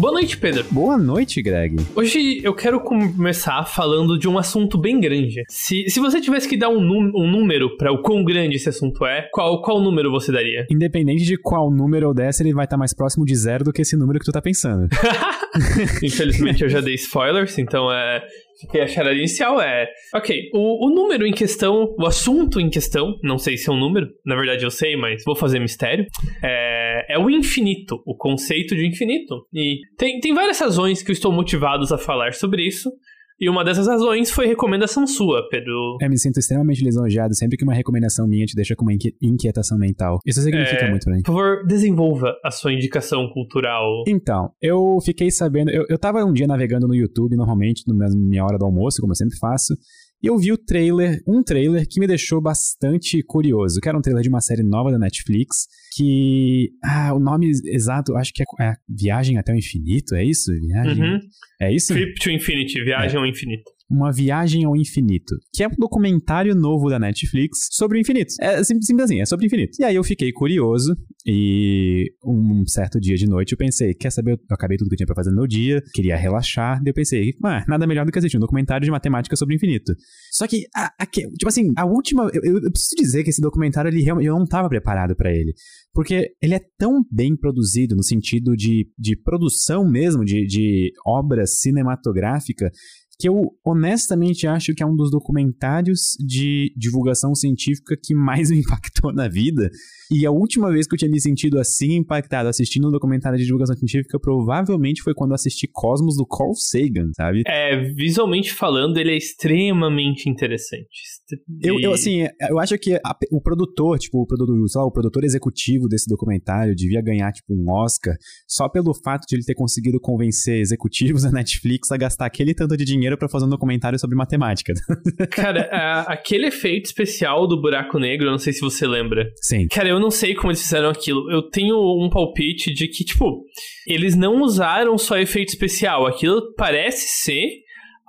Boa noite, Pedro. Boa noite, Greg. Hoje eu quero começar falando de um assunto bem grande. Se, se você tivesse que dar um, um número para o quão grande esse assunto é, qual, qual número você daria? Independente de qual número eu desse, ele vai estar mais próximo de zero do que esse número que tu tá pensando. Infelizmente eu já dei spoilers, então é que a charada inicial é. Ok, o, o número em questão, o assunto em questão, não sei se é um número, na verdade eu sei, mas vou fazer mistério. É, é o infinito, o conceito de infinito. E tem, tem várias razões que eu estou motivados a falar sobre isso. E uma dessas razões foi recomendação sua, Pedro. Eu me sinto extremamente lisonjeado sempre que uma recomendação minha te deixa com uma inquietação mental. Isso significa é, muito pra mim. Por favor, desenvolva a sua indicação cultural. Então, eu fiquei sabendo. Eu, eu tava um dia navegando no YouTube, normalmente, na minha hora do almoço, como eu sempre faço. E eu vi o trailer, um trailer que me deixou bastante curioso, que era um trailer de uma série nova da Netflix, que. Ah, o nome exato, acho que é, é Viagem até o Infinito, é isso? Viagem. Uhum. É isso? Trip to Infinity, Viagem é. ao Infinito. Uma Viagem ao Infinito, que é um documentário novo da Netflix sobre o infinito. É simples, simples assim, é sobre o infinito. E aí eu fiquei curioso e um certo dia de noite eu pensei, quer saber, eu acabei tudo que eu tinha pra fazer no meu dia, queria relaxar, daí eu pensei, ah, nada melhor do que assistir um documentário de matemática sobre o infinito. Só que, a, a, tipo assim, a última, eu, eu, preciso dizer que esse documentário, ele eu não tava preparado para ele. Porque ele é tão bem produzido no sentido de, de produção mesmo, de, de obra cinematográfica, que eu honestamente acho que é um dos documentários de divulgação científica que mais me impactou na vida. E a última vez que eu tinha me sentido assim impactado assistindo um documentário de divulgação científica provavelmente foi quando assisti Cosmos do Carl Sagan, sabe? É, visualmente falando, ele é extremamente interessante. Eu, eu assim, eu acho que a, o produtor, tipo, o produtor, lá, o produtor executivo desse documentário devia ganhar, tipo, um Oscar só pelo fato de ele ter conseguido convencer executivos da Netflix a gastar aquele tanto de dinheiro para fazer um documentário sobre matemática. Cara, a, aquele efeito especial do buraco negro, eu não sei se você lembra. Sim. Cara, eu não sei como eles fizeram aquilo. Eu tenho um palpite de que, tipo, eles não usaram só efeito especial. Aquilo parece ser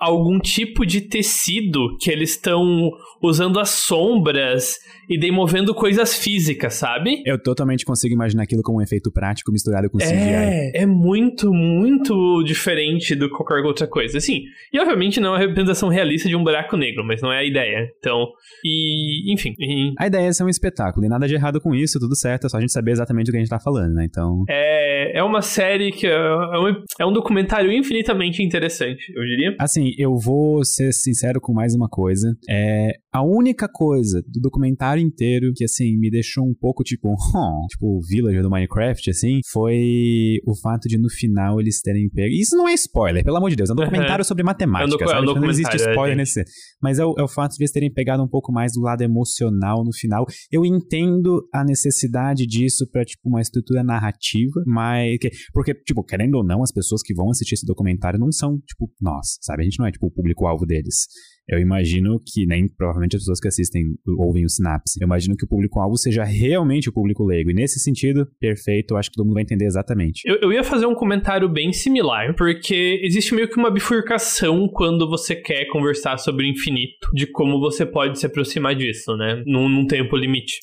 algum tipo de tecido que eles estão usando as sombras e daí movendo coisas físicas, sabe? Eu totalmente consigo imaginar aquilo como um efeito prático misturado com CGI. É, é muito, muito diferente do qualquer outra coisa. Assim, e obviamente não é uma representação realista de um buraco negro, mas não é a ideia. Então, e, enfim. E... A ideia é ser um espetáculo, e nada de errado com isso, tudo certo, é só a gente saber exatamente o que a gente tá falando, né? Então. É, é uma série que é, é um, é um documentário infinitamente interessante, eu diria. Assim, eu vou ser sincero com mais uma coisa. É, a única coisa do documentário inteiro que, assim, me deixou um pouco tipo, oh, tipo, o Villager do Minecraft, assim, foi o fato de no final eles terem pego. Isso não é spoiler, pelo amor de Deus, é um documentário sobre matemática, é um sabe? É um não existe spoiler é, nesse. Mas é o, é o fato de eles terem pegado um pouco mais do lado emocional no final. Eu entendo a necessidade disso pra, tipo, uma estrutura narrativa, mas. Porque, tipo, querendo ou não, as pessoas que vão assistir esse documentário não são, tipo, nós, sabe? A gente não é, tipo, o público-alvo deles. Eu imagino que nem provavelmente as pessoas que assistem ouvem o Sinapse. Eu imagino que o público-alvo seja realmente o público leigo. E nesse sentido, perfeito, eu acho que todo mundo vai entender exatamente. Eu, eu ia fazer um comentário bem similar, porque existe meio que uma bifurcação quando você quer conversar sobre o infinito, de como você pode se aproximar disso, né? Num, num tempo limite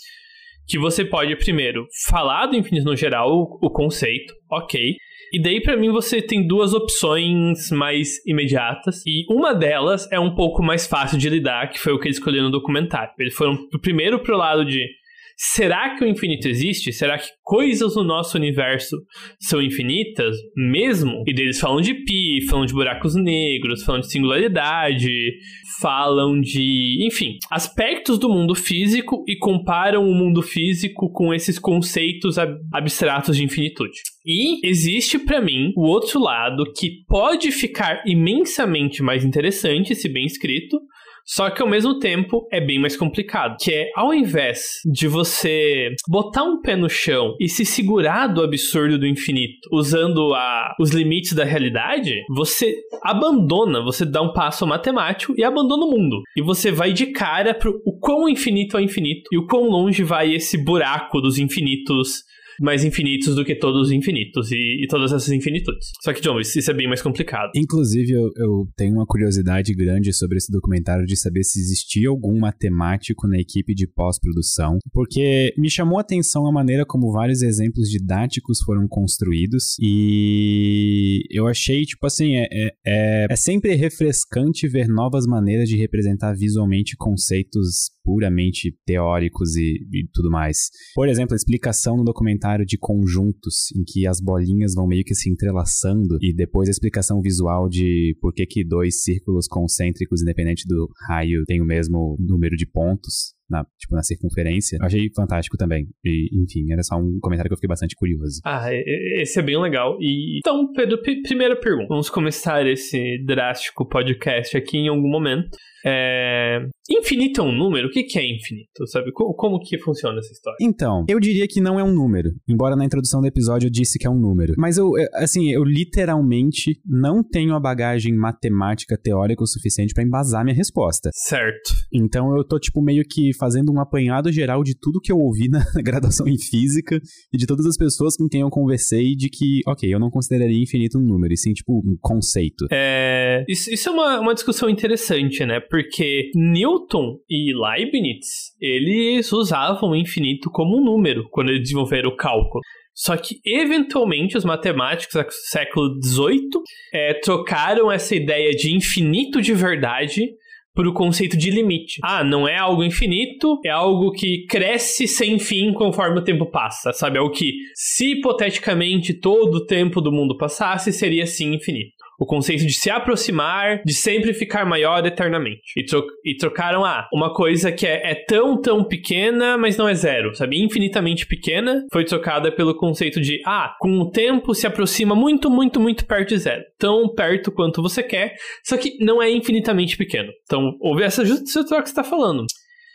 que você pode primeiro falar do infinito no geral, o, conceito, ok. E daí, para mim, você tem duas opções mais imediatas. E uma delas é um pouco mais fácil de lidar, que foi o que eles escolheram no documentário. Eles foram primeiro pro lado de será que o infinito existe? Será que coisas no nosso universo são infinitas mesmo? E deles falam de pi, falam de buracos negros, falam de singularidade, falam de, enfim, aspectos do mundo físico e comparam o mundo físico com esses conceitos ab abstratos de infinitude. E existe para mim o outro lado que pode ficar imensamente mais interessante se bem escrito, só que ao mesmo tempo é bem mais complicado. Que é, ao invés de você botar um pé no chão e se segurar do absurdo do infinito usando a, os limites da realidade, você abandona, você dá um passo matemático e abandona o mundo. E você vai de cara pro o quão infinito é infinito e o quão longe vai esse buraco dos infinitos mais infinitos do que todos os infinitos e, e todas essas infinitudes. Só que, John, isso, isso é bem mais complicado. Inclusive, eu, eu tenho uma curiosidade grande sobre esse documentário de saber se existia algum matemático na equipe de pós-produção, porque me chamou a atenção a maneira como vários exemplos didáticos foram construídos e eu achei, tipo assim, é, é, é, é sempre refrescante ver novas maneiras de representar visualmente conceitos puramente teóricos e, e, tudo mais. Por exemplo, a explicação no documentário de conjuntos, em que as bolinhas vão meio que se entrelaçando, e depois a explicação visual de por que, que dois círculos concêntricos, independente do raio, têm o mesmo número de pontos na, tipo, na circunferência. Eu achei fantástico também. E, enfim, era só um comentário que eu fiquei bastante curioso. Ah, esse é bem legal. E então, Pedro, primeira pergunta. Vamos começar esse drástico podcast aqui em algum momento. É... Infinito é um número? O que é infinito? Sabe? Como, como, que funciona essa história? Então, eu diria que não é um número. Embora na introdução do episódio eu disse que é um número. Mas eu, assim, eu literalmente não tenho a bagagem matemática teórica o suficiente para embasar minha resposta. Certo. Então eu tô, tipo, meio que fazendo um apanhado geral de tudo que eu ouvi na graduação em física e de todas as pessoas com quem eu conversei de que, ok, eu não consideraria infinito um número, e sim, tipo, um conceito. É. Isso, isso é uma, uma discussão interessante, né? Porque Newton e Leibniz, eles usavam o infinito como um número quando eles desenvolveram o cálculo. Só que, eventualmente, os matemáticos do século XVIII é, trocaram essa ideia de infinito de verdade para o conceito de limite. Ah, não é algo infinito, é algo que cresce sem fim conforme o tempo passa, sabe? É o que, se hipoteticamente todo o tempo do mundo passasse, seria sim infinito. O conceito de se aproximar, de sempre ficar maior eternamente. E, tro e trocaram, ah, uma coisa que é, é, tão, tão pequena, mas não é zero, sabe? Infinitamente pequena, foi trocada pelo conceito de, ah, com o tempo se aproxima muito, muito, muito perto de zero. Tão perto quanto você quer, só que não é infinitamente pequeno. Então, houve essa justa troca que você está falando.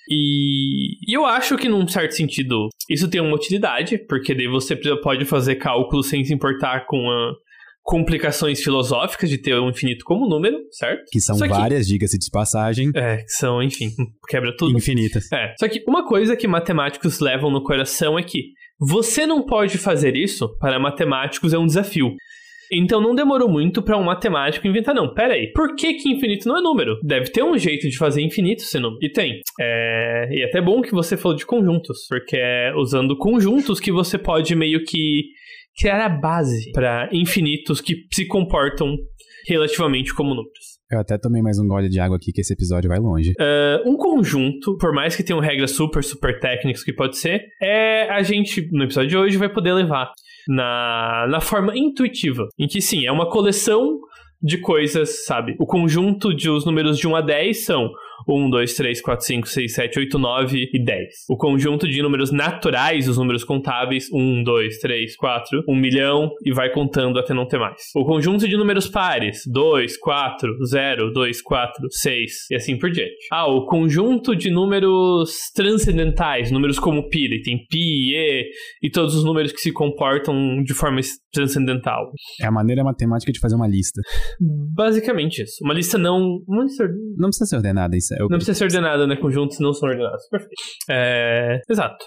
E, e, eu acho que, num certo sentido, isso tem uma utilidade, porque daí você pode fazer cálculos sem se importar com a, complicações filosóficas de ter o infinito como número, certo? Que são várias, diga-se de passagem. É, que são, enfim, quebra tudo. Infinitas. É. Só que uma coisa que matemáticos levam no coração é que você não pode fazer isso para matemáticos é um desafio. Então não demorou muito para um matemático inventar, não, pera aí, por que que infinito não é número? Deve ter um jeito de fazer infinito ser número. E tem. É... E é até bom que você falou de conjuntos, porque é usando conjuntos que você pode meio que criar a base para infinitos que se comportam relativamente como números. Eu até tomei mais um gole de água aqui, que esse episódio vai longe. Uh, um conjunto, por mais que tenham regras super, super técnicas que pode ser, é a gente, no episódio de hoje, vai poder levar na, na forma intuitiva. Em que sim, é uma coleção de coisas, sabe? O conjunto de os números de 1 a 10 são 1, 2, 3, 4, 5, 6, 7, 8, 9 e 10. O conjunto de números naturais, os números contáveis, 1, 2, 3, 4, 1 milhão e vai contando até não ter mais. O conjunto de números pares, 2, 4, 0, 2, 4, 6 e assim por diante. Ah, o conjunto de números transcendentais, números como pi, tem pi, e e todos os números que se comportam de forma transcendental. É a maneira matemática de fazer uma lista. Basicamente isso. Uma lista não. Uma lista... Não precisa ser ordenada, isso é Não precisa ser ordenada, né? Conjuntos não são ordenados. Perfeito. É... Exato.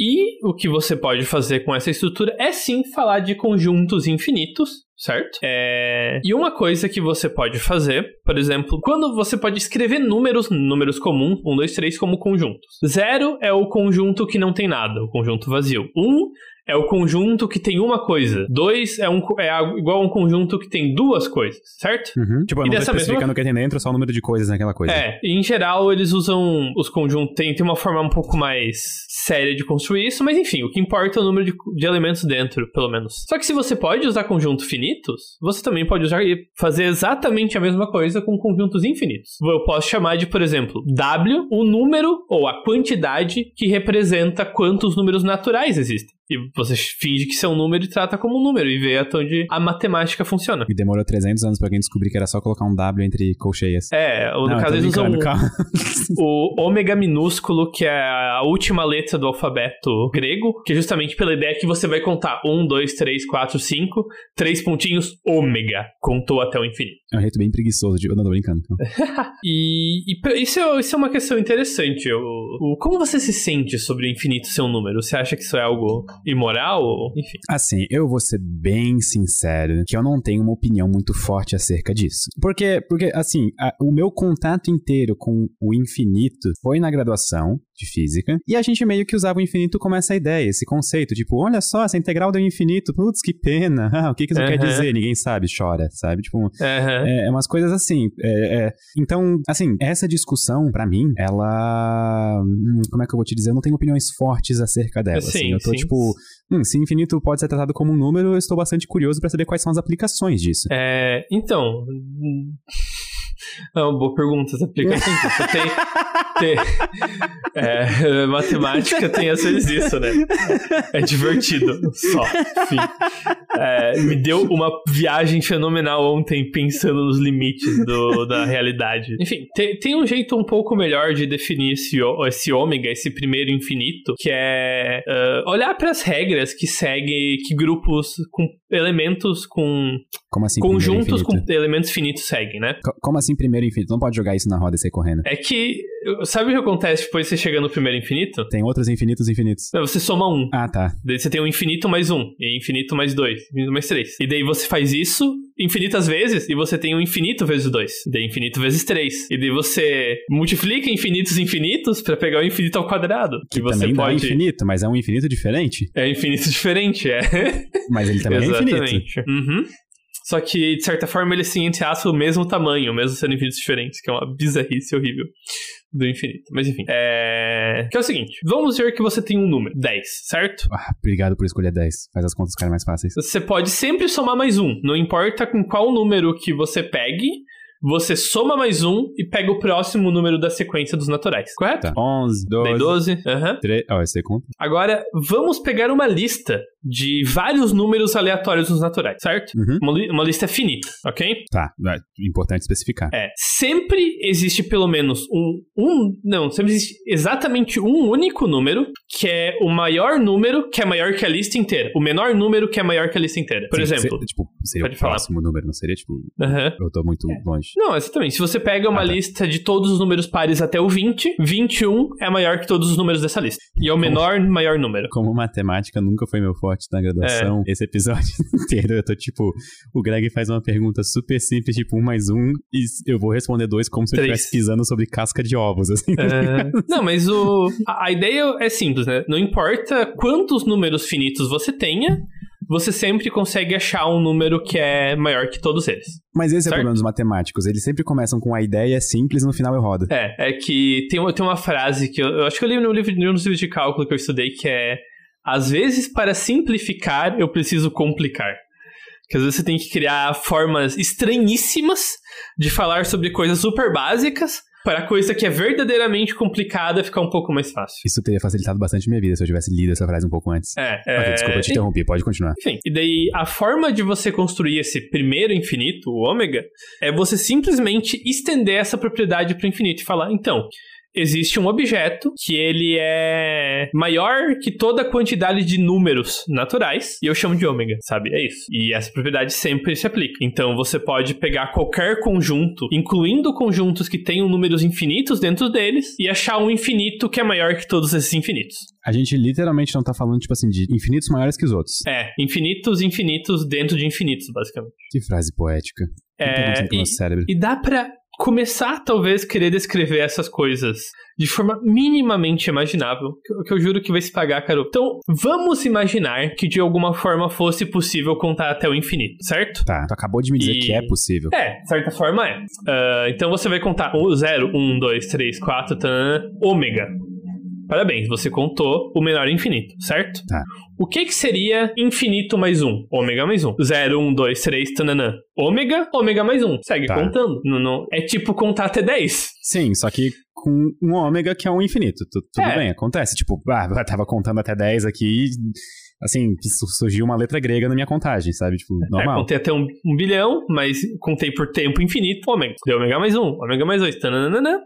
E o que você pode fazer com essa estrutura é sim falar de conjuntos infinitos, certo? É... E uma coisa que você pode fazer, por exemplo, quando você pode escrever números, números comuns, 1, 2, 3, como conjuntos. Zero é o conjunto que não tem nada, o conjunto vazio. 1 um é o conjunto que tem uma coisa. Dois é, um, é igual a um conjunto que tem duas coisas, certo? Uhum. Tipo, eu não e tô especificando mesma... o que tem dentro, só o número de coisas naquela coisa. É, em geral eles usam os conjuntos, tem, tem uma forma um pouco mais séria de construir isso, mas enfim, o que importa é o número de, de elementos dentro, pelo menos. Só que se você pode usar conjuntos finitos, você também pode usar e fazer exatamente a mesma coisa com conjuntos infinitos. Eu posso chamar de, por exemplo, W, o número ou a quantidade que representa quantos números naturais existem. E você finge que isso é um número e trata como um número e vê até onde a matemática funciona. E demorou 300 anos pra alguém descobrir que era só colocar um W entre colcheias. É, no Não, caso eles usam o ômega minúsculo, que é a última letra do alfabeto grego, que é justamente pela ideia que você vai contar 1, 2, 3, 4, 5, três pontinhos, ômega. Contou até o infinito. É um jeito bem preguiçoso de. Eu não tô brincando. e, e isso, é, isso é uma questão interessante. Eu, o, como você se sente sobre o infinito ser um número? Você acha que isso é algo imoral, enfim. Assim, eu vou ser bem sincero que eu não tenho uma opinião muito forte acerca disso. Porque, porque assim, a, o meu contato inteiro com o infinito foi na graduação de física, e a gente meio que usava o infinito como essa ideia, esse conceito, tipo, olha só, essa integral do infinito, putz, que pena, ah, o que, que isso uhum. quer dizer? Ninguém sabe, chora, sabe? Tipo, uhum. é, é, umas coisas assim. É, é. Então, assim, essa discussão, para mim, ela. Hum, como é que eu vou te dizer? Eu não tenho opiniões fortes acerca dela. Sim, assim. Eu tô, sim. tipo, hum, se infinito pode ser tratado como um número, eu estou bastante curioso para saber quais são as aplicações disso. É, então. É uma boa pergunta. Aplicações. Você tem. tem é, matemática tem às vezes isso, né? É divertido. Só. Enfim. É, me deu uma viagem fenomenal ontem pensando nos limites do, da realidade. Enfim, tem, tem um jeito um pouco melhor de definir esse, esse ômega, esse primeiro infinito, que é uh, olhar para as regras que segue que grupos com elementos com. Como assim? Conjuntos com elementos finitos seguem, né? Como assim primeiro infinito? Não pode jogar isso na roda e sair correndo. É que. Sabe o que acontece depois de você chega no primeiro infinito? Tem outros infinitos infinitos. Não, você soma um. Ah, tá. Daí você tem um infinito mais um, e infinito mais dois, infinito mais três. E daí você faz isso infinitas vezes e você tem um infinito vezes dois. Daí infinito vezes três. E daí você multiplica infinitos infinitos para pegar o infinito ao quadrado. Que você também pode. Dá infinito, mas é um infinito diferente. É infinito diferente, é. Mas ele também é infinito. Uhum. Só que, de certa forma, eles têm, entre aspas, o mesmo tamanho, mesmo sendo infinitos diferentes, que é uma bizarrice horrível do infinito. Mas enfim. É... Que é o seguinte: vamos ver que você tem um número, 10, certo? Ah, obrigado por escolher 10. Faz as contas ficarem mais fáceis. Você pode sempre somar mais um. Não importa com qual número que você pegue, você soma mais um e pega o próximo número da sequência dos naturais, correto? Tá. 11, 12. Daí 12, aham. Uhum. 3, oh, esse conta. Agora, vamos pegar uma lista de vários números aleatórios nos naturais, certo? Uhum. Uma, li uma, lista finita, ok? Tá, é importante especificar. É, sempre existe pelo menos um, um, não, sempre existe exatamente um único número que é o maior número que é maior que a lista inteira, o menor número que é maior que a lista inteira. Por Sim, exemplo, ser, tipo, seria pode o próximo falar. número, não seria tipo, uhum. eu tô muito é. longe. Não, exatamente. Se você pega uma ah, tá. lista de todos os números pares até o 20, 21 é maior que todos os números dessa lista. E é o menor maior número. Como matemática nunca foi meu forte na graduação, é. esse episódio inteiro eu tô tipo, o Greg faz uma pergunta super simples, tipo um mais um, e eu vou responder dois como se eu estivesse pisando sobre casca de ovos, assim. É... Não, mas o... a ideia é simples, né? Não importa quantos números finitos você tenha, você sempre consegue achar um número que é maior que todos eles. Mas esse certo? é o problema dos matemáticos. Eles sempre começam com a ideia simples e no final eu rodo. É, é que tem uma, tem uma frase que eu, eu acho que eu li no livro, nos livros de cálculo que eu estudei que é às vezes, para simplificar, eu preciso complicar. Que às vezes você tem que criar formas estranhíssimas de falar sobre coisas super básicas para a coisa que é verdadeiramente complicada ficar um pouco mais fácil. Isso teria facilitado bastante minha vida se eu tivesse lido essa frase um pouco antes. É. Okay, desculpa, te interrompi, pode continuar. Enfim, e daí a forma de você construir esse primeiro infinito, o ômega, é você simplesmente estender essa propriedade para o infinito e falar, então, existe um objeto que ele é maior que toda a quantidade de números naturais e eu chamo de ômega, sabe? É isso. E essa propriedade sempre se aplica. Então você pode pegar qualquer conjunto, incluindo conjuntos que tenham números infinitos dentro deles e achar um infinito que é maior que todos esses infinitos. A gente literalmente não tá falando, tipo assim, de infinitos maiores que os outros. É, infinitos, infinitos dentro de infinitos, basicamente. Que frase poética. É, e, e dá pra começar, talvez, querer descrever essas coisas de forma minimamente imaginável, que, eu juro que vai se pagar, Carol. Então, vamos imaginar que de alguma forma fosse possível contar até o infinito, certo? Tá, tu acabou de me dizer e... que é possível. É, de certa forma é. Uh, então você vai contar o 0, 1, 2, 3, 4, ômega. Parabéns, você contou o menor infinito, certo? Tá. O que que seria infinito mais um? Ômega mais um. 0, 1, 2, 3, tananã. Ômega, ômega mais um. Segue tá. contando. Não, não, é tipo contar até 10. Sim, só que com um ômega que é um infinito. tudo é. bem, acontece. Tipo, ah, eu tava contando até 10 aqui assim, surgiu uma letra grega na minha contagem, sabe? Tipo, é, normal. É, contei até um, um, bilhão, mas contei por tempo infinito, ômega. Deu ômega mais um, ômega mais dois, tananana.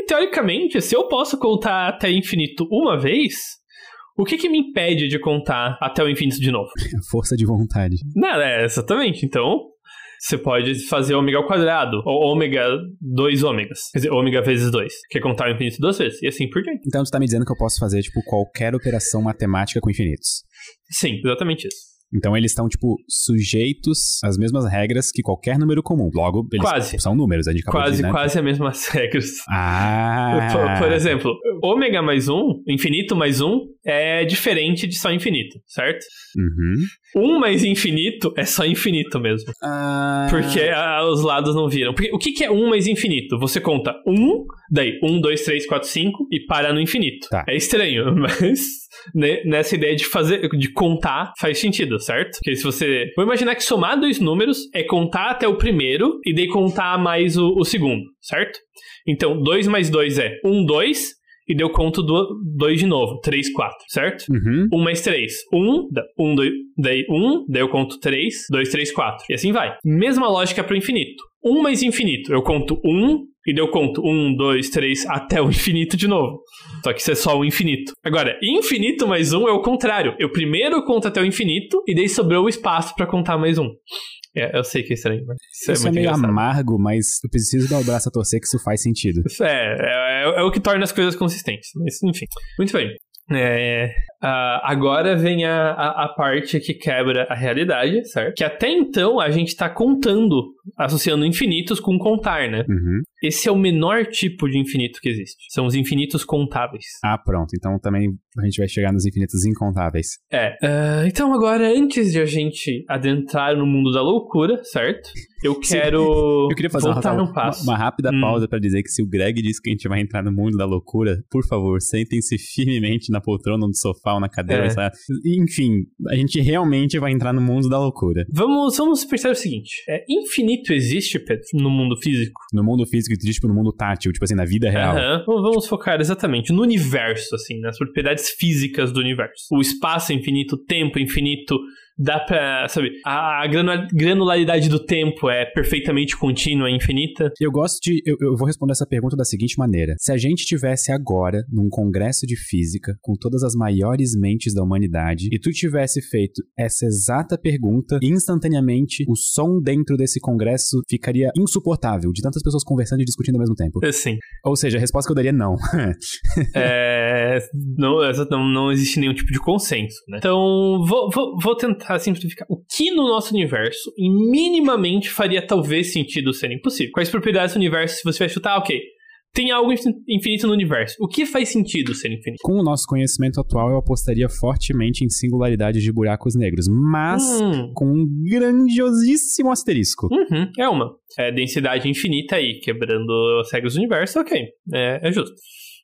E teoricamente, se eu posso contar até infinito uma vez, o que, que me impede de contar até o infinito de novo? Força de vontade. Nada, é exatamente. Então, Você pode fazer ômega ao quadrado, ou ômega 2 ômegas. Quer dizer, ômega vezes 2, que é contar o infinito duas vezes, e assim por diante. Então tu tá me dizendo que eu posso fazer, tipo, qualquer operação matemática com infinitos. Sim, exatamente isso. Então eles estão, tipo, sujeitos às mesmas regras que qualquer número comum. Logo, eles Quase. são números, a gente acabou Quase, de, né? quase as mesmas regras. Ah! Por, por exemplo, ômega mais um, infinito mais um, é diferente de só infinito, certo? Uhum. Um mais infinito é só infinito mesmo. Ah, Porque ah, os lados não viram. Porque o que, que é um mais infinito? Você conta um, daí um, dois, três, quatro, cinco e para no infinito. Tá. É estranho, mas né, nessa ideia de fazer, de contar faz sentido, certo? Porque se você. Vou imaginar que somar dois números é contar até o primeiro e daí contar mais o, o segundo, certo? Então, 2 mais 2 é 1, 2, e daí eu conto 2 de novo, 3, 4, certo? Uhum. 1 mais 3, 1, 1, 2, daí 1, daí eu conto 3, 2, 3, 4. E assim vai. Mesma lógica para o infinito. 1 mais infinito, eu conto 1, e daí eu conto 1, 2, 3, até o infinito de novo. Só que isso é só o infinito. Agora, infinito mais 1 é o contrário. Eu primeiro conto até o infinito, e daí sobrou o espaço para contar mais 1. É, eu sei que é estranho, mas isso, Isso é é meio engraçado. amargo, mas eu preciso dar o braço a torcer que isso faz sentido. Isso É, é, é o que torna as coisas consistentes. Mas, enfim. Muito bem. É, ah, agora vem a, a, a parte que quebra a realidade, certo? Que até então a gente tá contando, associando infinitos com contar, né? Uhum. Esse é o menor tipo de infinito que existe. São os infinitos contáveis. Ah, pronto. Então também a gente vai chegar nos infinitos incontáveis. É. ah, então agora, antes de a gente adentrar no mundo da loucura, certo? Eu quero Eu queria fazer uma, voltar uma, um passo. uma rápida Hum. pausa pra dizer que se o Greg disse que a gente vai entrar no mundo da loucura, por favor, sentem-se firmemente na poltrona, no sofá ou na cadeira. É. sabe? Enfim, a gente realmente vai entrar no mundo da loucura. Vamos, vamos pensar o seguinte: é, infinito existe, Pedro, no mundo físico? No mundo físico, existe tipo, no mundo tátil, tipo assim, na vida real. Então Vamos focar exatamente no universo, assim, nas propriedades físicas do universo. O espaço é infinito, o tempo é infinito, dá pra, sabe, a a granu- granularidade do tempo é perfeitamente contínua, é infinita. Eu gosto de. Eu, eu vou responder essa pergunta da seguinte maneira: se a gente tivesse agora num congresso de física com todas as maiores mentes da humanidade e tu tivesse feito essa exata pergunta, instantaneamente o som dentro desse congresso ficaria insuportável de tantas pessoas conversando e discutindo ao mesmo tempo. Assim, Ou seja, a resposta que eu daria é não. é, não, não, não existe nenhum tipo de consenso, né? Então, vou, vou, vou tentar simplificar. O que no nosso universo minimamente faria talvez sentido ser impossível? Quais propriedades do universo, se você vai chutar, ok, tem algo infin- infinito no universo. O que faz sentido ser infinito? com o nosso conhecimento atual, eu apostaria fortemente em singularidade de buracos negros, mas Hum, com um grandiosíssimo asterisco. uhum, é uma. É densidade infinita aí, quebrando as regras do universo, ok. É, é justo.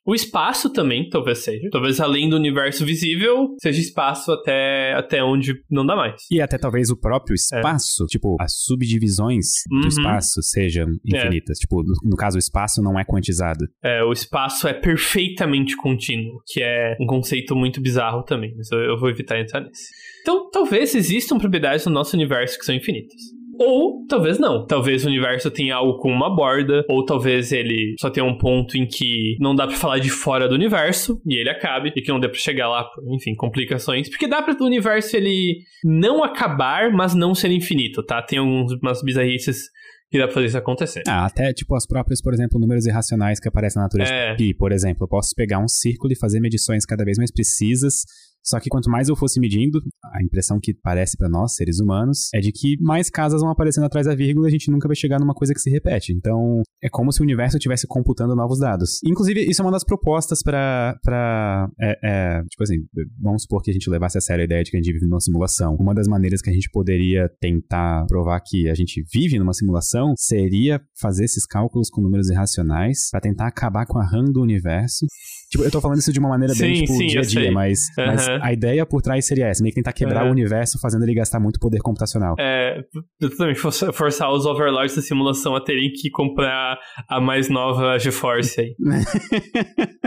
O espaço também, talvez seja. Talvez além do universo visível, seja espaço até, até onde não dá mais. E até talvez o próprio espaço, tipo, as subdivisões Uhum. do espaço sejam infinitas. Tipo, no, no caso, o espaço não é quantizado. É, o espaço é perfeitamente contínuo, que é um conceito muito bizarro também, mas eu, eu vou evitar entrar nesse. Então, talvez existam propriedades no nosso universo que são infinitas. Ou talvez não. Talvez o universo tenha algo com uma borda, ou talvez ele só tenha um ponto em que não dá pra falar de fora do universo e ele acabe, e que não dê pra chegar lá, por, enfim, complicações. Porque dá pra o universo ele não acabar, mas não ser infinito, tá? Tem algumas bizarrices que dá pra fazer isso acontecer. Ah, até, tipo, as próprias, por exemplo, números irracionais que aparecem na natureza. É. Pi, por exemplo, eu posso pegar um círculo e fazer medições cada vez mais precisas. Só que quanto mais eu fosse medindo, a impressão que parece pra nós, seres humanos, é de que mais casas vão aparecendo atrás da vírgula e a gente nunca vai chegar numa coisa que se repete. Então, é como se o universo estivesse computando novos dados. Inclusive, isso é uma das propostas pra. pra é, é, tipo assim, vamos supor que a gente levasse a sério a ideia de que a gente vive numa simulação. Uma das maneiras que a gente poderia tentar provar que a gente vive numa simulação seria fazer esses cálculos com números irracionais pra tentar acabar com a RAM do universo. Tipo, eu tô falando isso de uma maneira bem, Sim, tipo, sim, dia a dia, mas, mas Aham. a ideia por trás seria essa, meio que tentar quebrar Aham. o universo fazendo ele gastar muito poder computacional. É, exatamente, força- forçar os overlords da simulação a terem que comprar a mais nova GeForce aí.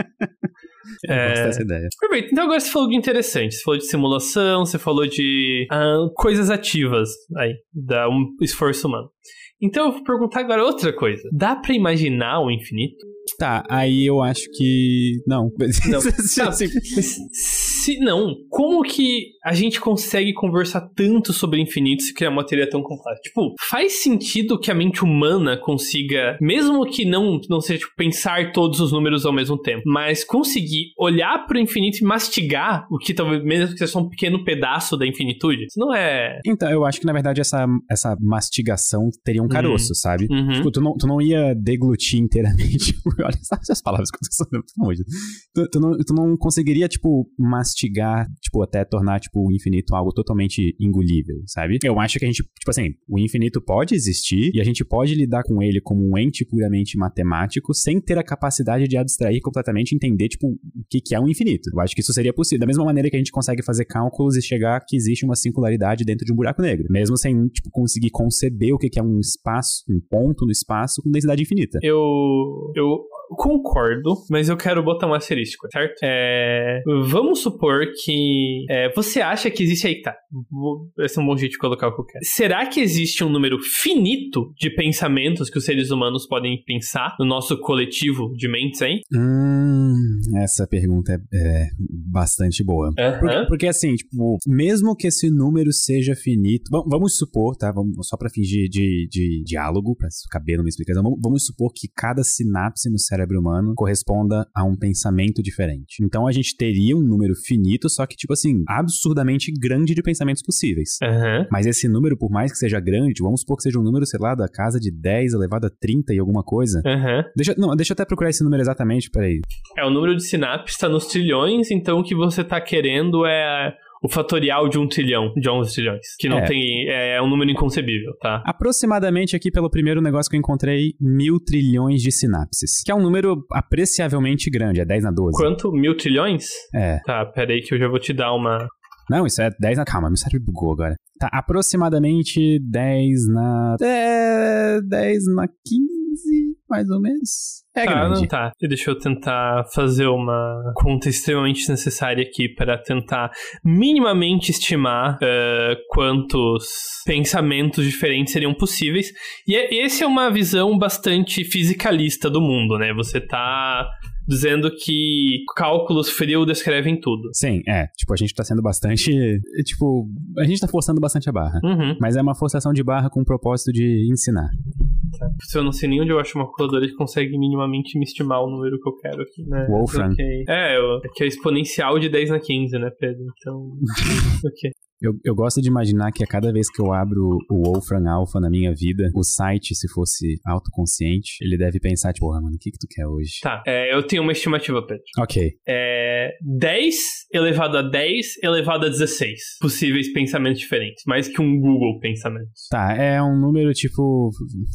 É, dessa ideia. perfeito, então agora você falou de interessante. Você falou de simulação, você falou de ah, coisas ativas aí, da um esforço humano. Então eu vou perguntar agora outra coisa. Dá pra imaginar o infinito? Tá, aí eu acho que. Não. Não. Tá. Se não, como que a gente consegue conversar tanto sobre infinito se criar uma teoria tão complexa? Tipo, faz sentido que a mente humana consiga, mesmo que não, não seja tipo, pensar todos os números ao mesmo tempo, mas conseguir olhar pro infinito e mastigar o que talvez, mesmo que seja só um pequeno pedaço da infinitude? Isso não é. Então, eu acho que na verdade essa, essa mastigação teria um caroço, Uhum. sabe? Uhum. Tipo, tu não, tu não ia deglutir inteiramente. Olha essas palavras que eu tô usando, pelo amor de Deus. Tu, tu não, tu não conseguiria, tipo, mastigar, tipo, até tornar, tipo, o infinito algo totalmente engolível, sabe? Eu acho que a gente, tipo assim, o infinito pode existir e a gente pode lidar com ele como um ente puramente matemático sem ter a capacidade de abstrair completamente e entender, tipo, o que, que é um infinito. Eu acho que isso seria possível. Da mesma maneira que a gente consegue fazer cálculos e chegar que existe uma singularidade dentro de um buraco negro. Mesmo sem, tipo, conseguir conceber o que, que é um espaço, um ponto no espaço com densidade infinita. Eu. Eu concordo, mas eu quero botar um asterístico, certo? É, vamos supor que. é, você acha que existe aí. Tá. Esse é um bom jeito de colocar o que eu quero. Será que existe um número finito de pensamentos que os seres humanos podem pensar no nosso coletivo de mentes aí? Hum, essa pergunta é, é bastante boa. Porque, porque, assim, tipo, mesmo que esse número seja finito, vam- vamos supor, tá? Vamos, só pra fingir de, de diálogo, pra caber numa explicação, vamos, vamos supor que cada sinapse no cérebro humano corresponda a um pensamento diferente. Então a gente teria um número finito, só que, tipo assim, absurdamente grande de pensamentos possíveis. Aham. Mas esse número, por mais que seja grande, vamos supor que seja um número, sei lá, da casa de 10 elevado a 30 e alguma coisa. Aham. Deixa, não, deixa eu até procurar esse número exatamente, peraí. É, o número de sinapses está nos trilhões, então o que você tá querendo é o fatorial de um trilhão, de 11 trilhões. Que não É. tem. É um número inconcebível, tá? Aproximadamente aqui pelo primeiro negócio que eu encontrei, mil trilhões de sinapses. Que é um número apreciavelmente grande, é 10 na 12. Quanto? Mil trilhões? É. Tá, peraí que eu já vou te dar uma. Não, isso é 10 na. Calma, meu cérebro bugou agora. Tá, aproximadamente 10 na. É, 10 na 15, mais ou menos. É tá, grande. não tá. E Deixa eu tentar fazer uma conta extremamente necessária aqui para tentar minimamente estimar eh, quantos pensamentos diferentes seriam possíveis. E é, esse é uma visão bastante fisicalista do mundo, né? Você tá dizendo que cálculos frios descrevem tudo. Sim, é. Tipo, a gente tá sendo bastante. Tipo, a gente tá forçando bastante a barra. Uhum. Mas é uma forçação de barra com o propósito de ensinar. Se eu não sei nem onde eu acho uma calculadora que consegue minimamente me estimar o número que eu quero aqui, né? Wolfram. Ok. É, eu- é que é exponencial de 10 na 15, né, Pedro? Então. ok. Eu, eu gosto de imaginar que a cada vez que eu abro o Wolfram Alpha na minha vida, o site, se fosse autoconsciente, ele deve pensar, tipo, porra, mano, o que que tu quer hoje? Tá, é, eu tenho uma estimativa, Pedro. Ok. É 10 elevado a 10 elevado a 16 possíveis pensamentos diferentes. Mais que um Google pensamentos. Tá, é um número tipo.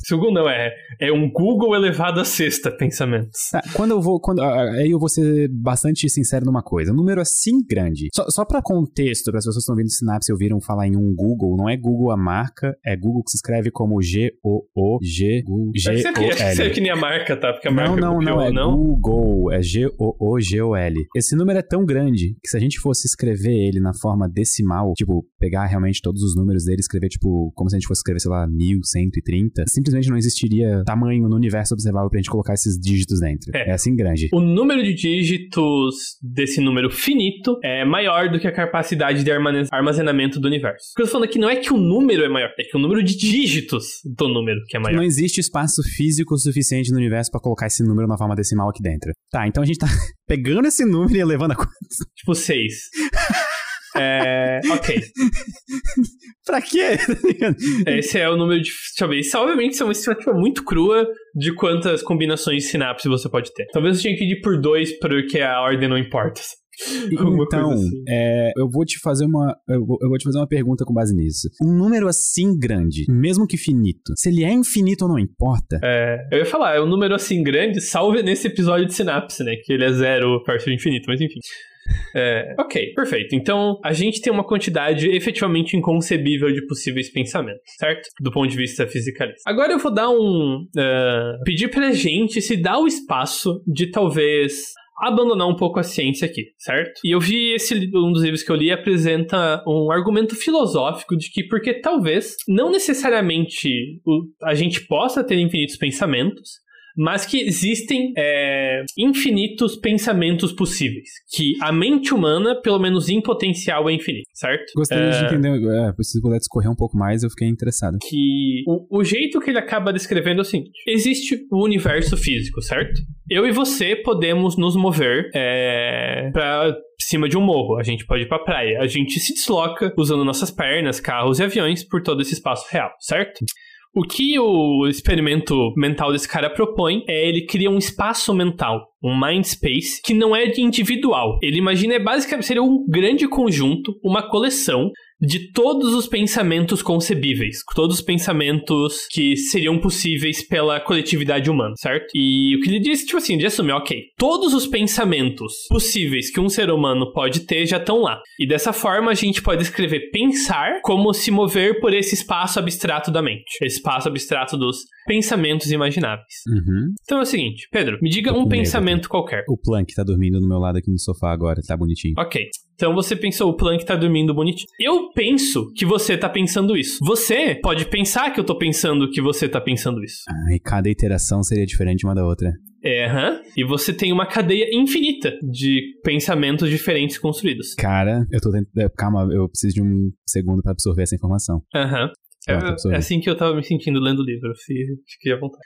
Segundo, não, é, é um Google elevado a sexta pensamentos. Tá, quando eu vou. Quando, ah, aí eu vou ser bastante sincero numa coisa. Um número assim grande. Só, só pra contexto, para as pessoas que estão vendo Sinapse e ouviram falar em um Google, não é Google a marca, é Google que se escreve como G-O-O-G. Que, deve G-O-L. que nem a marca, tá? Porque a Não, marca não, copiou, não, é não? Google, é G-O-O-G-O-L. Esse número é tão grande que se a gente fosse escrever ele na forma decimal, tipo, pegar realmente todos os números dele e escrever, tipo, como se a gente fosse escrever, sei lá, 1130, simplesmente não existiria tamanho no universo observável pra gente colocar esses dígitos dentro. É. É, assim grande. O número de dígitos desse número finito é maior do que a capacidade de armane- armazenamento do universo. O que eu tô falando aqui não é que o número é maior, é que o número de dígitos do número que é maior. Não existe espaço físico suficiente no universo pra colocar esse número na forma decimal aqui dentro. Tá, então a gente tá pegando esse número e elevando a conta. Tipo 6. é. Ok. Pra quê? Esse é o número de. Deixa eu ver. Isso, obviamente, isso é uma estimativa muito crua de quantas combinações de sinapse você pode ter. Talvez eu tenha que ir por dois, porque a ordem não importa. Então, assim. é, eu vou te fazer uma, eu vou, eu vou te fazer uma pergunta com base nisso. Um número assim grande, mesmo que finito, se ele é infinito ou não importa. É, eu ia falar, é um número assim grande, salve nesse episódio de sinapse, né? Que ele é zero perto do infinito, mas enfim. É, ok, perfeito. Então, a gente tem uma quantidade efetivamente inconcebível de possíveis pensamentos, certo? Do ponto de vista fisicalista. Agora eu vou dar um. é, pedir pra gente se dar o espaço de talvez. Abandonar um pouco a ciência aqui, certo? E eu vi esse um dos livros que eu li apresenta um argumento filosófico de que porque talvez não necessariamente a gente possa ter infinitos pensamentos, mas que existem é, infinitos pensamentos possíveis. Que a mente humana, pelo menos em potencial, é infinita, certo? Gostaria de É, entender, é, se puder discorrer um pouco mais, eu fiquei interessado. que o, o jeito que ele acaba descrevendo é o seguinte: existe o universo físico, certo? Eu e você podemos nos mover é, pra cima de um morro. A gente pode ir pra praia. A gente se desloca usando nossas pernas, carros e aviões por todo esse espaço real, certo? O que o experimento mental desse cara propõe é ele cria um espaço mental, um mind space, que não é de individual. Ele imagina é basicamente seria um grande conjunto, uma coleção de todos os pensamentos concebíveis, todos os pensamentos que seriam possíveis pela coletividade humana, certo? E o que ele disse, tipo assim, de assumir, ok, todos os pensamentos possíveis que um ser humano pode ter já estão lá. E dessa forma a gente pode escrever pensar como se mover por esse espaço abstrato da mente, esse espaço abstrato dos pensamentos imagináveis. Uhum. Então é o seguinte, Pedro, me diga um medo pensamento qualquer. O Plank tá dormindo do meu lado aqui no sofá agora, tá bonitinho. Ok. Então você pensou, o Plank tá dormindo bonitinho. Eu penso que você tá pensando isso. Você pode pensar que eu tô pensando que você tá pensando isso. Ah, e cada iteração seria diferente uma da outra. É, aham. E você tem uma cadeia infinita de pensamentos diferentes construídos. Cara, eu tô tentando. Calma, eu preciso de um segundo pra absorver essa informação. Aham. É, é assim que eu tava me sentindo lendo o livro. fi- Fiquei à vontade.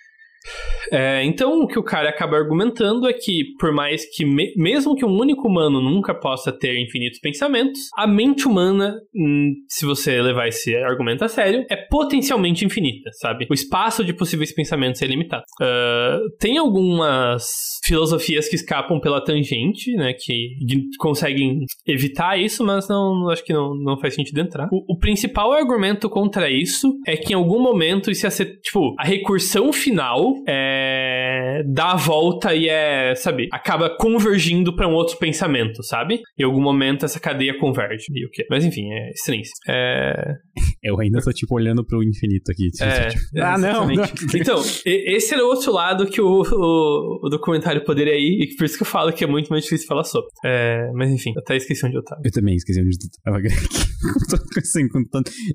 É, então, o que o cara acaba argumentando é que, por mais que, me- mesmo que um único humano nunca possa ter infinitos pensamentos, a mente humana, hum, se você levar esse argumento a sério, é potencialmente infinita, sabe? O espaço de possíveis pensamentos é limitado. Ah, tem algumas filosofias que escapam pela tangente, né, que conseguem evitar isso, mas não acho que não, não faz sentido entrar. O, o principal argumento contra isso é que em algum momento isso ia ser, tipo, a recursão final é, dá a volta e é, sabe, acaba convergindo pra um outro pensamento, sabe? Em algum momento essa cadeia converge. E o quê? Mas enfim, é estranho. É, Eu ainda tô, tipo, olhando pro infinito aqui. é, Tipo, ah, não! não. Então, esse era o outro lado que o, o, o documentário poderia ir, e por isso que eu falo que é muito mais difícil falar sobre. É, mas enfim, eu até esqueci onde eu tava. Eu também esqueci onde eu tava assim,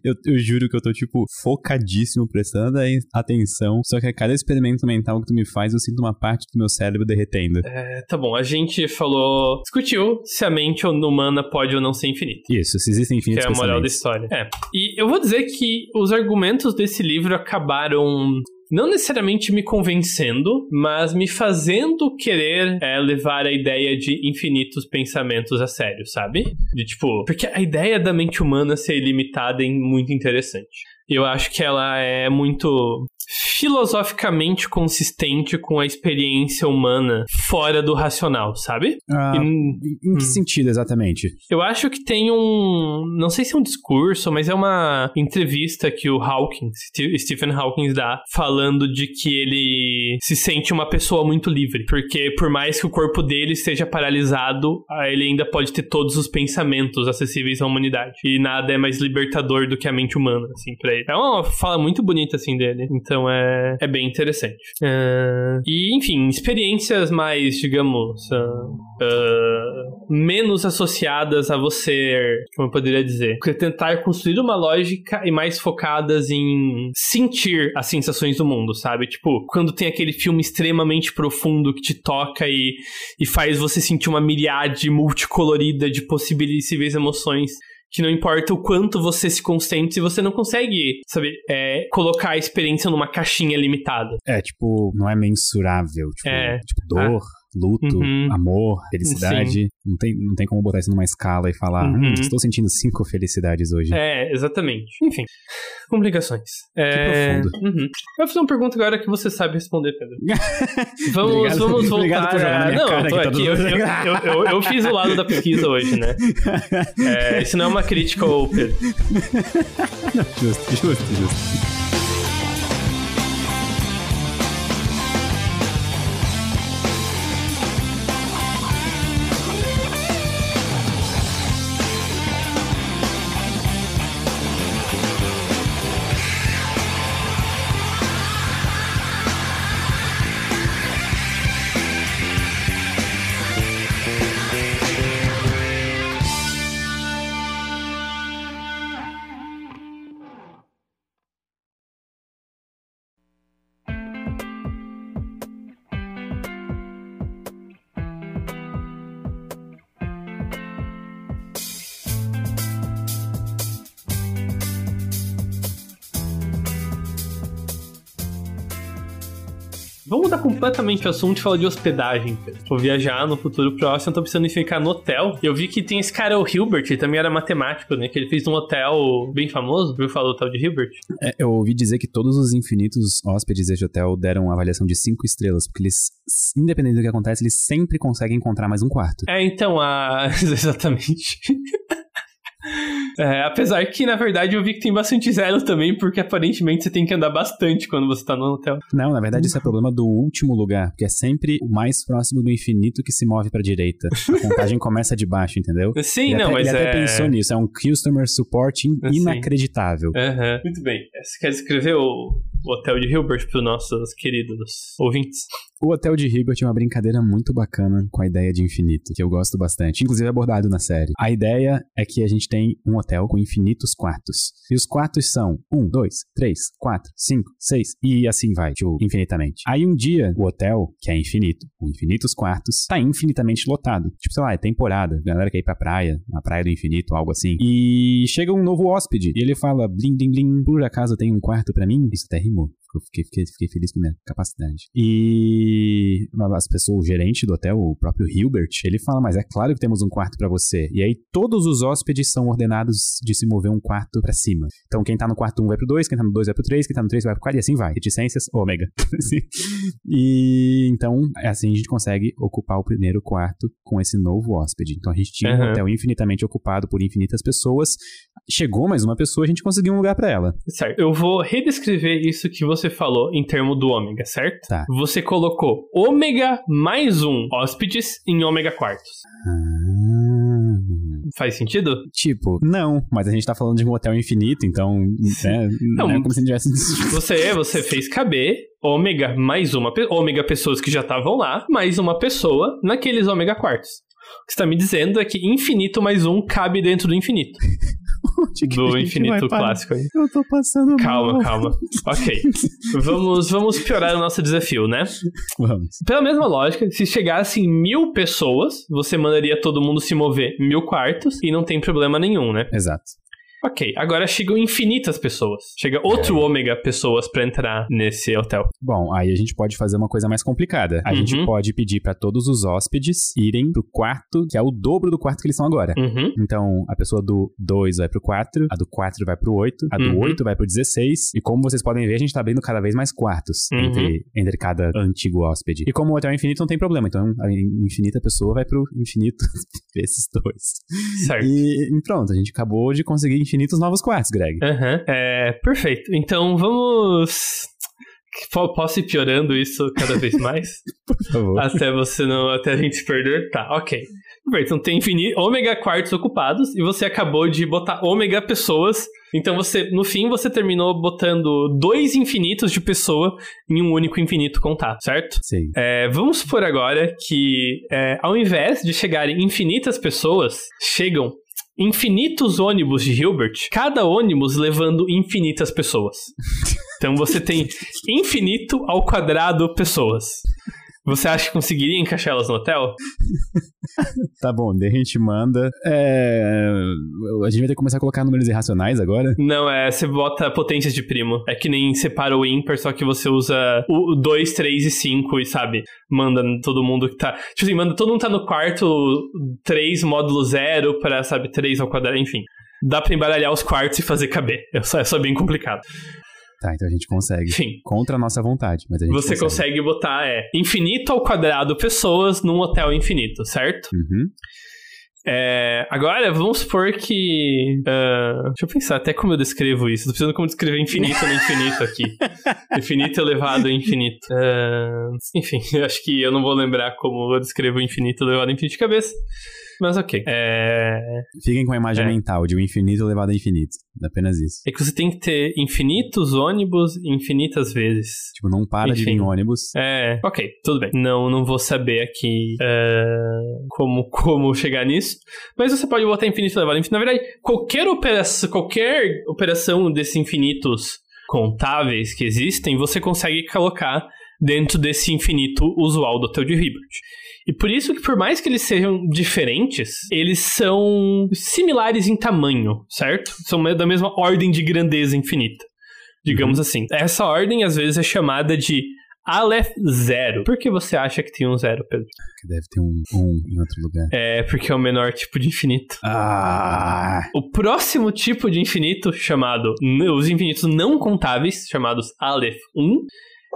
eu, eu juro que eu tô, tipo, focadíssimo, prestando atenção. Só que a cada experimento mental que tu me faz, eu sinto uma parte do meu cérebro derretendo. É, tá bom, a gente falou, discutiu se a mente humana pode ou não ser infinita. Isso, se existem Que infinitos é a moral da história. É. E eu vou dizer que os argumentos desse livro acabaram não necessariamente me convencendo, mas me fazendo querer é, levar a ideia de infinitos pensamentos a sério, sabe? De tipo, porque a ideia da mente humana ser ilimitada é muito interessante. Eu acho que ela é muito filosoficamente consistente com a experiência humana fora do racional, sabe? Ah, E- em que hum. sentido exatamente? eu acho que tem um. Não sei se é um discurso, mas é uma entrevista que o Hawkins, Ste- Stephen Hawkins dá, falando de que ele se sente uma pessoa muito livre. Porque por mais que o corpo dele esteja paralisado, ele ainda pode ter todos os pensamentos acessíveis à humanidade. E nada é mais libertador do que a mente humana, assim, pra ele. É uma fala muito bonita, assim, dele. Então é, é bem interessante. Ah, e, enfim, experiências mais, digamos. ah, menos associadas a você, como eu poderia dizer, tentar construir uma lógica e mais focadas em sentir as sensações do mundo, sabe? Tipo, quando tem aquele filme extremamente profundo que te toca e, e faz você sentir uma miriade multicolorida de possíveis emoções. Que não importa o quanto você se concentre, se você não consegue, sabe, é, colocar a experiência numa caixinha limitada. É, tipo, não é mensurável. Tipo, É. tipo dor, luto, Uhum. amor, felicidade. Não tem, não tem como botar isso numa escala e falar, Uhum. hum, estou sentindo cinco felicidades hoje. É, exatamente. Enfim, complicações. É... profundo. Uhum. Eu vou fazer uma pergunta agora que você sabe responder, Pedro. Vamos, Obrigado- vamos voltar por a... Não, cara tô que tá aqui. Eu, eu, eu, eu- fiz o lado da pesquisa hoje, né? É, isso não é uma crítica ao Pedro. Justo, justo, justo. Vamos mudar completamente o assunto e falar de hospedagem. Vou viajar no futuro próximo, eu tô precisando ficar no hotel. Eu vi que tem esse cara, o Hilbert, ele também era matemático, né? Que ele fez um hotel bem famoso. Viu falar o hotel de Hilbert? É, eu ouvi dizer que todos os infinitos hóspedes deste hotel deram avaliação de 5 estrelas, porque eles, independente do que acontece, eles sempre conseguem encontrar mais um quarto. É, então, a... exatamente. É, apesar que, na verdade, eu vi que tem bastante zero também, porque aparentemente você tem que andar bastante quando você tá no hotel. Não, na verdade, isso é problema do último lugar, porque é sempre o mais próximo do infinito que se move pra direita. A contagem começa de baixo, entendeu? Sim, ele não, até, mas ele é... até pensou nisso, é um customer support inacreditável. Uhum. Muito bem. Você quer escrever o, o hotel de Hilbert para os nossos queridos ouvintes? O Hotel de Hilbert é uma brincadeira muito bacana com a ideia de infinito, que eu gosto bastante, inclusive abordado na série. A ideia é que a gente tem um hotel com infinitos quartos. E os quartos são 1, 2, 3, 4, 5, 6 e assim vai, tipo, infinitamente. Aí um dia, o hotel, que é infinito, com infinitos quartos, tá infinitamente lotado. Tipo, sei lá, é temporada, a galera quer ir pra praia, a praia do infinito, algo assim. E chega um novo hóspede, e ele fala, blim, blim, blim, por acaso tem um quarto para mim? Isso até rimou. Eu fiquei, fiquei, fiquei, feliz com a minha capacidade. E as pessoas, o gerente do hotel, o próprio Hilbert, ele fala: Mas é claro que temos um quarto para você. E aí todos os hóspedes são ordenados de se mover um quarto para cima. Então quem tá no quarto 1 vai pro 2, quem tá no 2 vai pro 3, quem tá no 3 vai pro 4 e assim vai. Reticências, ômega. e então, é assim a gente consegue ocupar o primeiro quarto com esse novo hóspede. Então a gente tinha uhum. um hotel infinitamente ocupado por infinitas pessoas. Chegou mais uma pessoa, a gente conseguiu um lugar para ela. Certo. Eu vou redescrever isso que você falou em termo do ômega, certo? Tá. Você colocou ômega mais um hóspedes em ômega quartos. Ah. Faz sentido? Tipo, não, mas a gente tá falando de um hotel infinito, então né, não, não é como se tivesse. Você, você fez caber ômega mais uma ômega pessoas que já estavam lá, mais uma pessoa naqueles ômega quartos. O que você tá me dizendo é que infinito mais um cabe dentro do infinito. Do infinito clássico aí. Eu tô passando Calma, mal. calma. Ok. vamos, vamos piorar o nosso desafio, né? Vamos. Pela mesma lógica, se chegassem mil pessoas, você mandaria todo mundo se mover mil quartos e não tem problema nenhum, né? Exato. Ok, agora chegam infinitas pessoas. Chega outro é. ômega pessoas para entrar nesse hotel. Bom, aí a gente pode fazer uma coisa mais complicada. A uhum. gente pode pedir para todos os hóspedes irem pro quarto, que é o dobro do quarto que eles estão agora. Uhum. Então, a pessoa do 2 vai pro 4, a do 4 vai pro 8, a do uhum. 8 vai pro 16. E como vocês podem ver, a gente tá abrindo cada vez mais quartos uhum. entre, entre cada antigo hóspede. E como o hotel é infinito, não tem problema. Então, a infinita pessoa vai pro infinito desses dois. Certo. E, e pronto, a gente acabou de conseguir infinitos novos quartos, Greg. Uhum. é perfeito. Então vamos. Posso ir piorando isso cada vez mais? Por favor. Até você não. Até a gente se perder? Tá, ok. Então tem infinito, ômega quartos ocupados e você acabou de botar ômega pessoas. Então você, no fim, você terminou botando dois infinitos de pessoa em um único infinito contato, certo? Sim. É, vamos supor agora que é, ao invés de chegarem infinitas pessoas, chegam infinitos ônibus de Hilbert, cada ônibus levando infinitas pessoas. Então você tem infinito ao quadrado pessoas. Você acha que conseguiria encaixar elas no hotel? tá bom, daí a gente manda. É... A gente vai ter que começar a colocar números irracionais agora? Não, é. Você bota potências de primo. É que nem separa o ímpar, só que você usa o 2, 3 e 5 e sabe, manda todo mundo que tá. Tipo assim, manda todo mundo tá no quarto 3 módulo 0 pra, sabe, 3 ao quadrado, enfim. Dá pra embaralhar os quartos e fazer caber. É só, é só bem complicado. Tá, então a gente consegue. Sim. Contra a nossa vontade, mas a gente Você consegue. consegue botar, é, infinito ao quadrado pessoas num hotel infinito, certo? Uhum. É, agora, vamos supor que. Uh, deixa eu pensar até como eu descrevo isso. Tô precisando como descrever infinito no infinito aqui. infinito elevado a infinito. Uh, enfim, acho que eu não vou lembrar como eu descrevo infinito elevado a infinito de cabeça. Mas ok. É... Fiquem com a imagem é. mental de um infinito elevado a infinito. Apenas isso. É que você tem que ter infinitos ônibus infinitas vezes. Tipo, não para Enfim. de vir ônibus. É, ok, tudo bem. Não, não vou saber aqui uh, como, como chegar nisso. Mas você pode botar infinito elevado a infinito. Na verdade, qualquer operação, qualquer operação desses infinitos contáveis que existem, você consegue colocar dentro desse infinito usual do hotel de Hilbert. E por isso que, por mais que eles sejam diferentes, eles são similares em tamanho, certo? São da mesma ordem de grandeza infinita. Digamos uhum. assim. Essa ordem, às vezes, é chamada de Aleph Zero. Por que você acha que tem um zero, Pedro? Que deve ter um um em outro lugar. É porque é o menor tipo de infinito. Ah! O próximo tipo de infinito, chamado os infinitos não contáveis, chamados Aleph 1,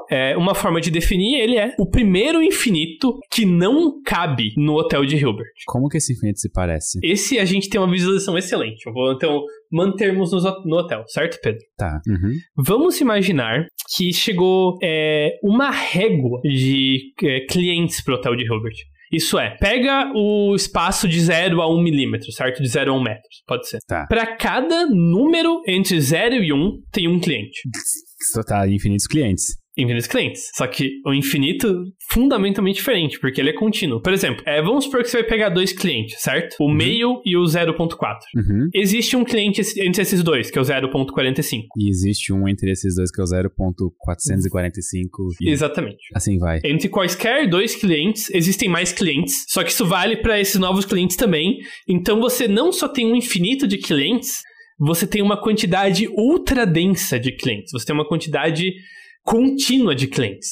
é, uma forma de definir ele é o primeiro infinito que não cabe no hotel de Hilbert. Como que esse infinito se parece? Esse a gente tem uma visualização excelente. Eu vou então mantermos no, no hotel, certo, Pedro? Tá. Uhum. Vamos imaginar que chegou é, uma régua de é, clientes pro hotel de Hilbert. Isso é, pega o espaço de 0 a 1 um milímetro, certo? De 0 a 1 um metro, pode ser. Tá. Para cada número entre 0 e 1, um, tem um cliente. Só tá infinitos clientes infinitos clientes. Só que o infinito fundamentalmente diferente, porque ele é contínuo. Por exemplo, é, vamos supor que você vai pegar dois clientes, certo? O uhum. meio e o 0.4. Uhum. Existe um cliente entre esses dois, que é o 0.45. E existe um entre esses dois, que é o 0.445. E... Exatamente. Assim vai. Entre quaisquer dois clientes, existem mais clientes, só que isso vale para esses novos clientes também. Então você não só tem um infinito de clientes, você tem uma quantidade ultra densa de clientes. Você tem uma quantidade contínua de clientes.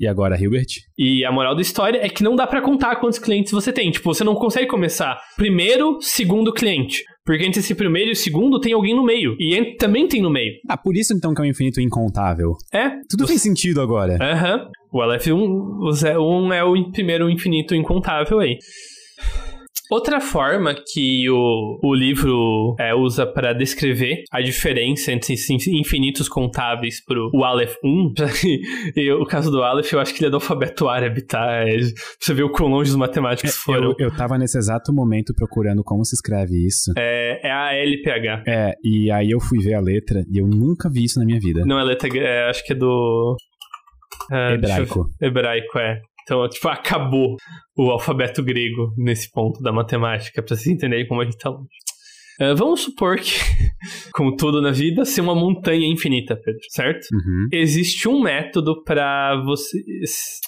E agora, Hilbert? E a moral da história é que não dá para contar quantos clientes você tem. Tipo, você não consegue começar primeiro, segundo cliente. Porque entre esse primeiro e o segundo tem alguém no meio. E também tem no meio. Ah, por isso então que é um infinito incontável. É. Tudo fez sentido agora. Aham. Uhum. O LF1, o Z1 é o primeiro infinito incontável aí. Outra forma que o, o livro é, usa para descrever a diferença entre infinitos contáveis pro o Aleph 1, e o caso do Aleph, eu acho que ele é do alfabeto árabe, tá? É, você vê o quão longe os matemáticos é, foram. Eu, eu tava nesse exato momento procurando como se escreve isso. É, é a LPH. É, e aí eu fui ver a letra e eu nunca vi isso na minha vida. Não, a letra, é, acho que é do... É, hebraico. Hebraico, é. Então, tipo, acabou o alfabeto grego nesse ponto da matemática, para vocês entenderem como a gente tá longe. Uh, vamos supor que, como tudo na vida, ser uma montanha infinita, Pedro, certo? Uhum. Existe um método para você.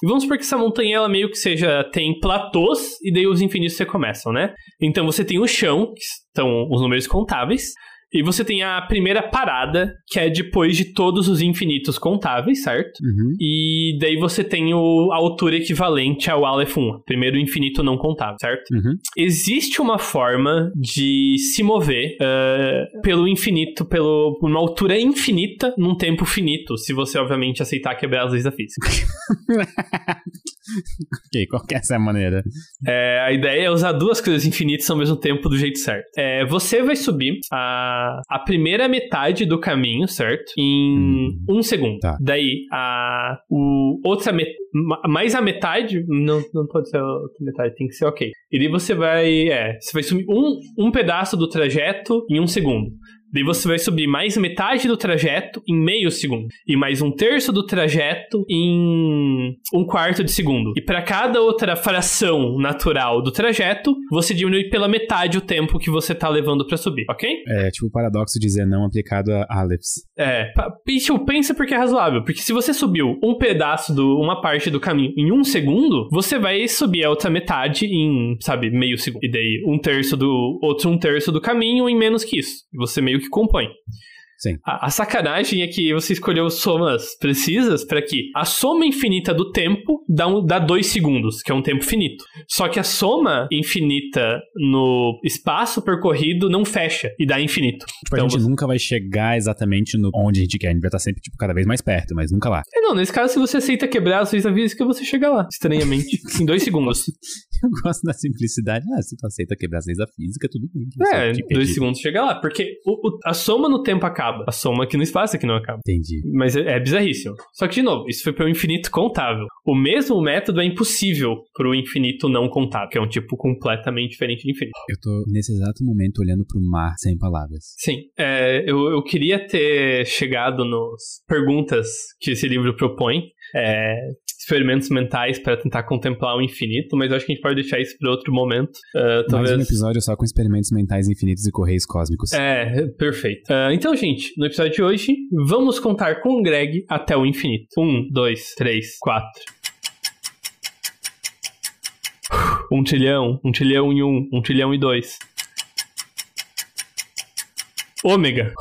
Vamos supor que essa montanha ela meio que seja tem platôs e daí os infinitos você começam, né? Então você tem o chão, que estão os números contáveis. E você tem a primeira parada, que é depois de todos os infinitos contáveis, certo? Uhum. E daí você tem o, a altura equivalente ao Aleph 1, primeiro infinito não contável, certo? Uhum. Existe uma forma de se mover uh, pelo infinito, pelo uma altura infinita num tempo finito, se você obviamente aceitar quebrar as leis da física. ok, qual que é essa maneira? É, a ideia é usar duas coisas infinitas ao mesmo tempo do jeito certo. É, você vai subir a a, primeira metade do caminho, certo? Em hum. um segundo. Tá. Daí, a o, outra met, mais a metade, não, não pode ser a outra metade, tem que ser ok. E daí você vai, é, você vai sumir um, um pedaço do trajeto em um segundo. Daí você vai subir mais metade do trajeto em meio segundo. E mais um terço do trajeto em um quarto de segundo. E para cada outra fração natural do trajeto, você diminui pela metade o tempo que você tá levando para subir, ok? É, tipo o paradoxo de dizer não aplicado a Aleps. É, tipo, pensa porque é razoável. Porque se você subiu um pedaço, do, uma parte do caminho em um segundo, você vai subir a outra metade em, sabe, meio segundo. E daí um terço do outro um terço do caminho em menos que isso. Você meio que compõe. Sim. A, a, sacanagem é que você escolheu somas precisas para que a soma infinita do tempo dá, um, dá dois segundos, que é um tempo finito. Só que a soma infinita no espaço percorrido não fecha e dá infinito. Tipo, então, a gente você... nunca vai chegar exatamente no onde a gente quer. A gente vai estar sempre tipo, cada vez mais perto, mas nunca lá. É, não, nesse caso, se você aceita quebrar as leis da física, você chega lá, estranhamente, em dois segundos. Eu gosto da simplicidade. Ah, se tu aceita quebrar as leis da física, tudo bem. É, dois segundos chega lá, porque o, o, a soma no tempo acaba acaba. A soma aqui no espaço que não acaba. Entendi. Mas é, é bizarríssimo. Só que, de novo, isso foi para o infinito contável. O mesmo método é impossível para o infinito não contável, que é um tipo completamente diferente de infinito. Eu tô, nesse exato momento, olhando para o mar sem palavras. Sim. É, eu, eu queria ter chegado nas perguntas que esse livro propõe. É, experimentos mentais para tentar contemplar o infinito, mas eu acho que a gente pode deixar isso para outro momento. Uh, talvez... Mais um episódio só com experimentos mentais infinitos e correios cósmicos. É, perfeito. Uh, então, gente, no episódio de hoje, vamos contar com o Greg até o infinito. Um, dois, três, quatro. Um trilhão, um trilhão e um, um trilhão e dois. Ômega.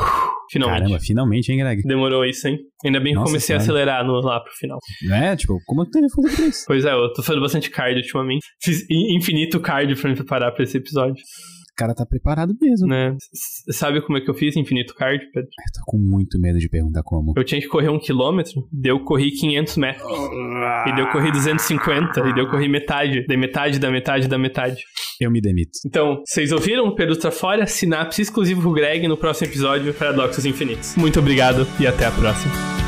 Finalmente. Caramba, finalmente, hein, Greg? Demorou isso, hein? Ainda bem que eu Nossa comecei a Senhora. acelerar no, lá pro final. É, tipo, como que teve fazer isso? Pois é, eu tô fazendo bastante card ultimamente. Fiz in- infinito card pra me preparar pra esse episódio, cara tá preparado mesmo. né? Sabe como é que eu fiz infinito card, Pedro? Eu tô com muito medo de perguntar como. Eu tinha que correr um quilômetro, daí eu corri 500 metros. E daí eu corri 250, e daí eu corri metade, daí metade da metade da metade. Eu me demito. Então, vocês ouviram o Pedro tá fora? Sinapse exclusivo pro Greg no próximo episódio Paradoxos Infinitos. Muito obrigado e até a próxima.